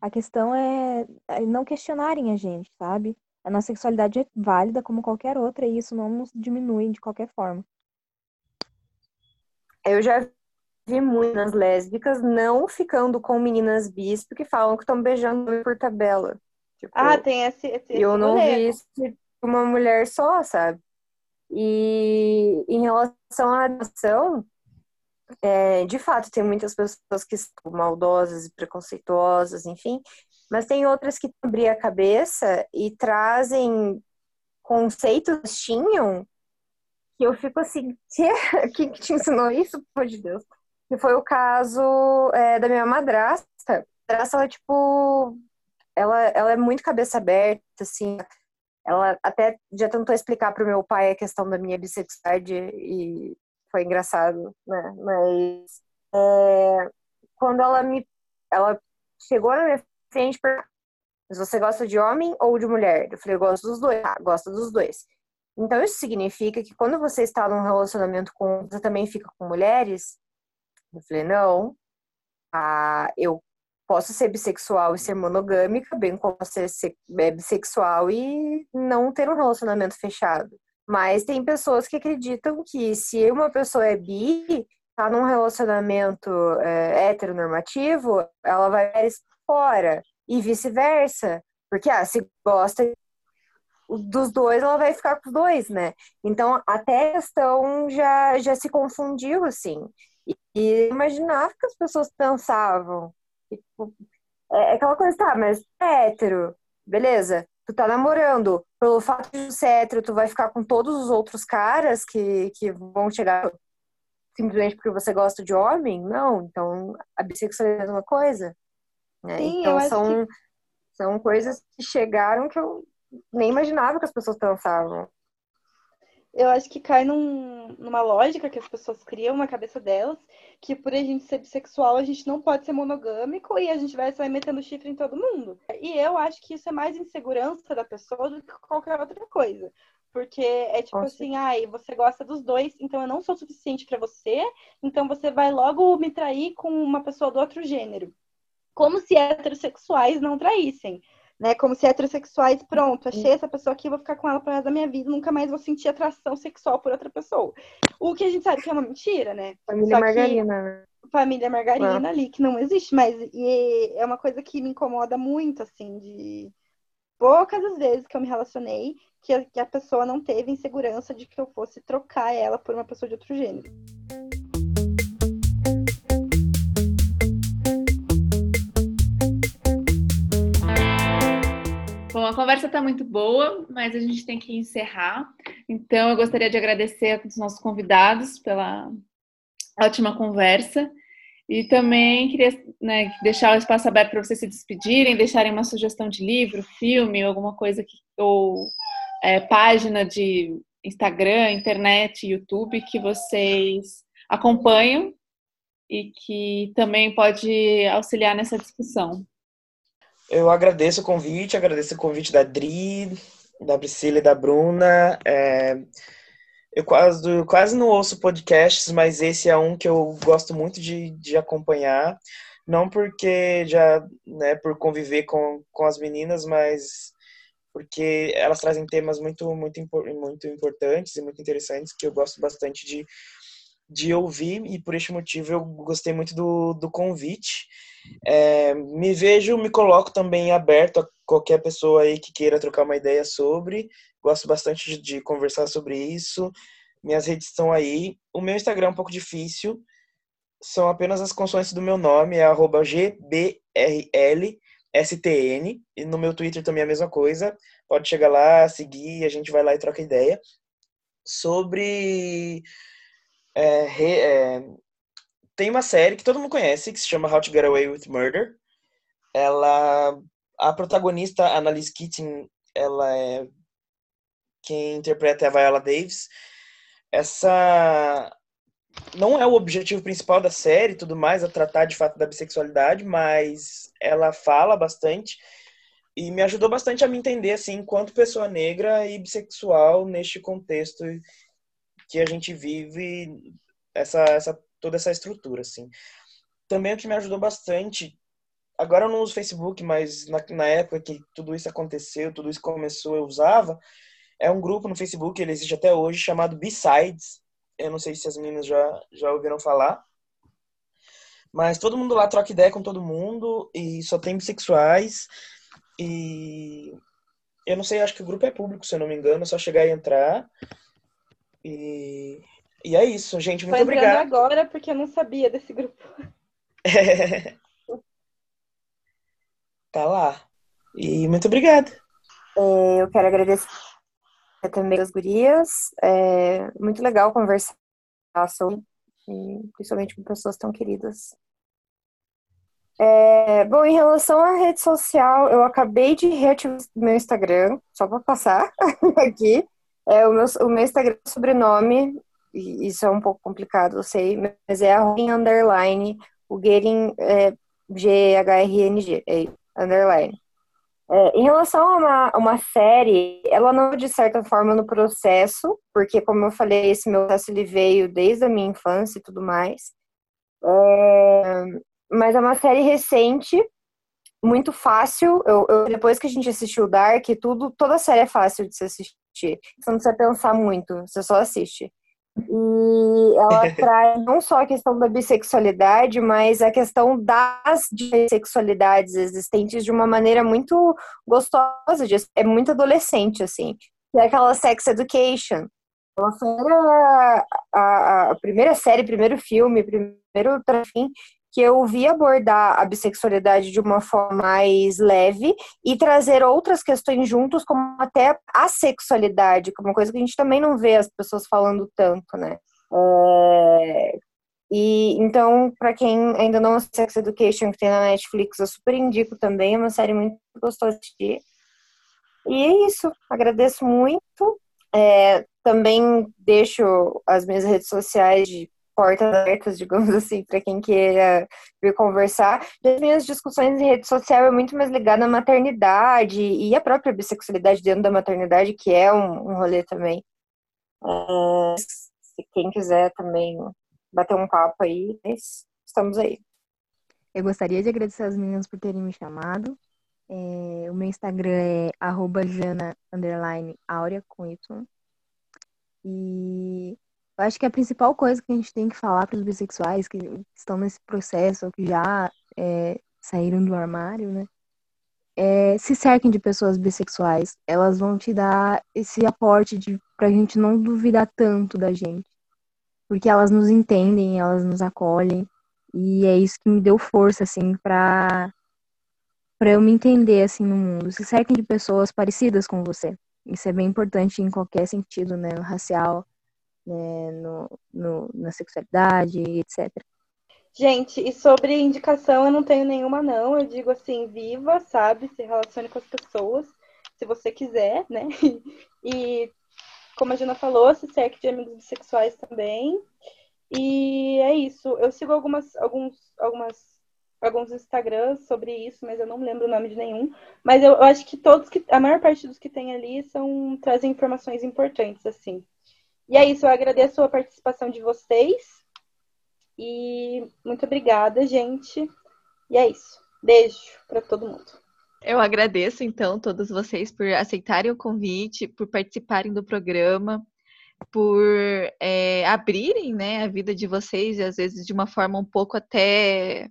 A questão é é não questionarem a gente, sabe? A nossa sexualidade é válida como qualquer outra e isso não nos diminui de qualquer forma. Eu já vi muitas lésbicas não ficando com meninas bis porque falam que estão beijando por tabela. Tipo, Ah, tem esse, esse, esse eu não vi isso de uma mulher só, sabe? E em relação à adoção, é, de fato, tem muitas pessoas que são maldosas e preconceituosas, enfim, mas tem outras que abrem a cabeça e trazem conceitos que tinham que eu fico assim, "Quê? quem que te ensinou isso, pelo de Deus? Que foi o caso é, da minha madrasta. A madrasta, ela, tipo, ela, ela é muito cabeça aberta, assim, ela até já tentou explicar pro meu pai a questão da minha bissexualidade e foi engraçado, né? Mas é, quando ela me ela chegou na minha frente mas você gosta de homem ou de mulher? Eu falei, eu gosto dos dois. Ah, gosta dos dois. Então isso significa que quando você está num relacionamento com você também fica com mulheres? Eu falei, não. Ah, eu posso ser bissexual e ser monogâmica, bem como ser se- é, bissexual e não ter um relacionamento fechado. Mas tem pessoas que acreditam que se uma pessoa é bi, tá num relacionamento é, heteronormativo, ela vai fora. E vice-versa. Porque, ah, se gosta dos dois, ela vai ficar com os dois, né? Então, até a questão já, já se confundiu, assim. E, eu imaginava que as pessoas pensavam. Tipo, é aquela coisa, tá, mas é hétero, beleza? Tu tá namorando, pelo fato de ser hétero, tu vai ficar com todos os outros caras que, que vão chegar simplesmente porque você gosta de homem? Não, então a bissexualidade é a mesma coisa. né? Sim, então são, são coisas que chegaram que eu nem imaginava que as pessoas pensavam. Eu acho que cai num- numa lógica que as pessoas criam na cabeça delas, que por a gente ser bissexual, a gente não pode ser monogâmico e a gente vai sair metendo chifre em todo mundo. E eu acho que isso é mais insegurança da pessoa do que qualquer outra coisa. Porque é tipo Com assim, ai, você gosta dos dois, então eu não sou suficiente pra você, então você vai logo me trair com uma pessoa do outro gênero. Como se heterossexuais não traíssem né? Como se heterossexuais, pronto, achei essa pessoa aqui, vou ficar com ela pro resto da minha vida, nunca mais vou sentir atração sexual por outra pessoa. O que a gente sabe que é uma mentira, né? Família Só Margarina, né? Família Margarina ali, que não existe, mas e é uma coisa que me incomoda muito, assim, de poucas as vezes que eu me relacionei que a, que a pessoa não teve insegurança de que eu fosse trocar ela por uma pessoa de outro gênero. A conversa está muito boa, mas a gente tem que encerrar. Então, eu gostaria de agradecer a todos os nossos convidados pela ótima conversa. E também queria né, deixar o espaço aberto para vocês se despedirem, deixarem uma sugestão de livro, filme, alguma coisa que, ou é, página de Instagram, internet, YouTube que vocês acompanham e que também pode auxiliar nessa discussão. Eu agradeço o convite, agradeço o convite da Dri, da Priscila e da Bruna. É, eu quase, quase não ouço podcasts, mas esse é um que eu gosto muito de, de acompanhar. Não porque já, né, por conviver com, com as meninas, mas porque elas trazem temas muito, muito, muito importantes e muito interessantes que eu gosto bastante de, de ouvir e por este motivo eu gostei muito do, do convite. É, me vejo, me coloco também aberto a qualquer pessoa aí que queira trocar uma ideia sobre. Gosto bastante de, de conversar sobre isso. Minhas redes estão aí. O meu Instagram é um pouco difícil. São apenas as consoantes do meu nome, é GBRLSTN. E no meu Twitter também é a mesma coisa. Pode chegar lá, seguir, a gente vai lá e troca ideia. Sobre. É, re, é, tem uma série que todo mundo conhece, que se chama How to Get Away with Murder. Ela. A protagonista, Annalise Keating, ela é quem interpreta é a Viola Davis. Essa não é o objetivo principal da série tudo mais, a tratar de fato da bissexualidade, mas ela fala bastante e me ajudou bastante a me entender assim, enquanto pessoa negra e bissexual neste contexto que a gente vive essa, essa toda essa estrutura assim. Também o que me ajudou bastante agora eu não uso Facebook, mas na, na época que tudo isso aconteceu, tudo isso começou, eu usava, é um grupo no Facebook, ele existe até hoje, chamado B-Sides. Eu não sei se as meninas já, já ouviram falar. Mas todo mundo lá troca ideia com todo mundo e só tem bissexuais. E eu não sei, acho que o grupo é público, se eu não me engano, é só chegar e entrar. E, e é isso, gente. Muito Tô obrigado. agora porque eu não sabia desse grupo. tá lá. E muito obrigada. É, eu quero agradecer também as gurias. É muito legal conversar sobre, principalmente com pessoas tão queridas. É, bom, em relação à rede social, eu acabei de reativar meu Instagram, só para passar aqui. É, o, meu, o meu Instagram é isso é um pouco complicado, eu sei, mas é arroba underline, o Getting é G-H-R-N-G, é underline. É, em relação a uma, uma, série, ela não de certa forma no processo, porque como eu falei, esse meu processo ele veio desde a minha infância e tudo mais. É, mas é uma série recente, muito fácil. Eu, eu, depois que a gente assistiu Dark, tudo, toda a série é fácil de se assistir. Você não precisa pensar muito, você só assiste. E ela traz não só a questão da bissexualidade, mas a questão das bissexualidades existentes de uma maneira muito gostosa, é muito adolescente, assim. Que é aquela sex education. Ela foi a, a, a primeira série, primeiro filme, primeiro fim que eu vi abordar a bissexualidade de uma forma mais leve e trazer outras questões juntos, como até a sexualidade, que é uma coisa que a gente também não vê as pessoas falando tanto, né? É... E então, para quem ainda não assistiu Sex Education, que tem na Netflix, eu super indico também, é uma série muito gostosa de assistir. E é isso, agradeço muito. É, também deixo as minhas redes sociais de portas abertas, digamos assim, para quem queira vir conversar. As minhas discussões em rede social é muito mais ligada à maternidade e a própria bissexualidade dentro da maternidade, que é um, um rolê também. É, se quem quiser também bater um papo aí, estamos aí. Eu gostaria de agradecer as meninas por terem me chamado. É, o meu Instagram é arroba jana, com Y. E eu acho que a principal coisa que a gente tem que falar para os bissexuais que estão nesse processo, ou que já é, saíram do armário, né? É, se cerquem de pessoas bissexuais. Elas vão te dar esse aporte de, pra gente não duvidar tanto da gente. Porque elas nos entendem, elas nos acolhem. E é isso que me deu força, assim, pra, pra eu me entender, assim, no mundo. Se cerquem de pessoas parecidas com você. Isso é bem importante em qualquer sentido, né? Racial, né, no, no, na sexualidade, etc. Gente, e sobre indicação, eu não tenho nenhuma, não. Eu digo assim, viva, sabe? Se relacione com as pessoas, se você quiser, né? E, como a Gina falou, se cerque de amigos bissexuais também. E é isso. Eu sigo algumas, alguns, algumas, alguns Instagrams sobre isso, mas eu não lembro o nome de nenhum. Mas eu, eu acho que todos que. A maior parte dos que tem ali são trazem informações importantes, assim. E é isso, eu agradeço a participação de vocês. E muito obrigada, gente. E é isso. Beijo para todo mundo. Eu agradeço, então, todos vocês por aceitarem o convite, por participarem do programa, por é, abrirem né, a vida de vocês, e às vezes de uma forma um pouco até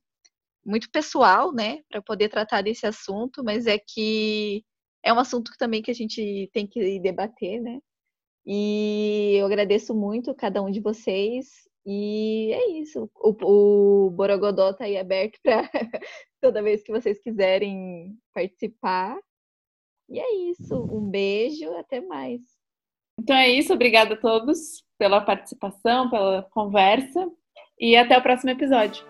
muito pessoal, né, para poder tratar desse assunto, mas é que é um assunto também que a gente tem que debater, né? E eu agradeço muito cada um de vocês. E é isso. O, o Borogodó está aí aberto para toda vez que vocês quiserem participar. E é isso. Um beijo, até mais. Então é isso. Obrigada a todos pela participação, pela conversa. E até o próximo episódio.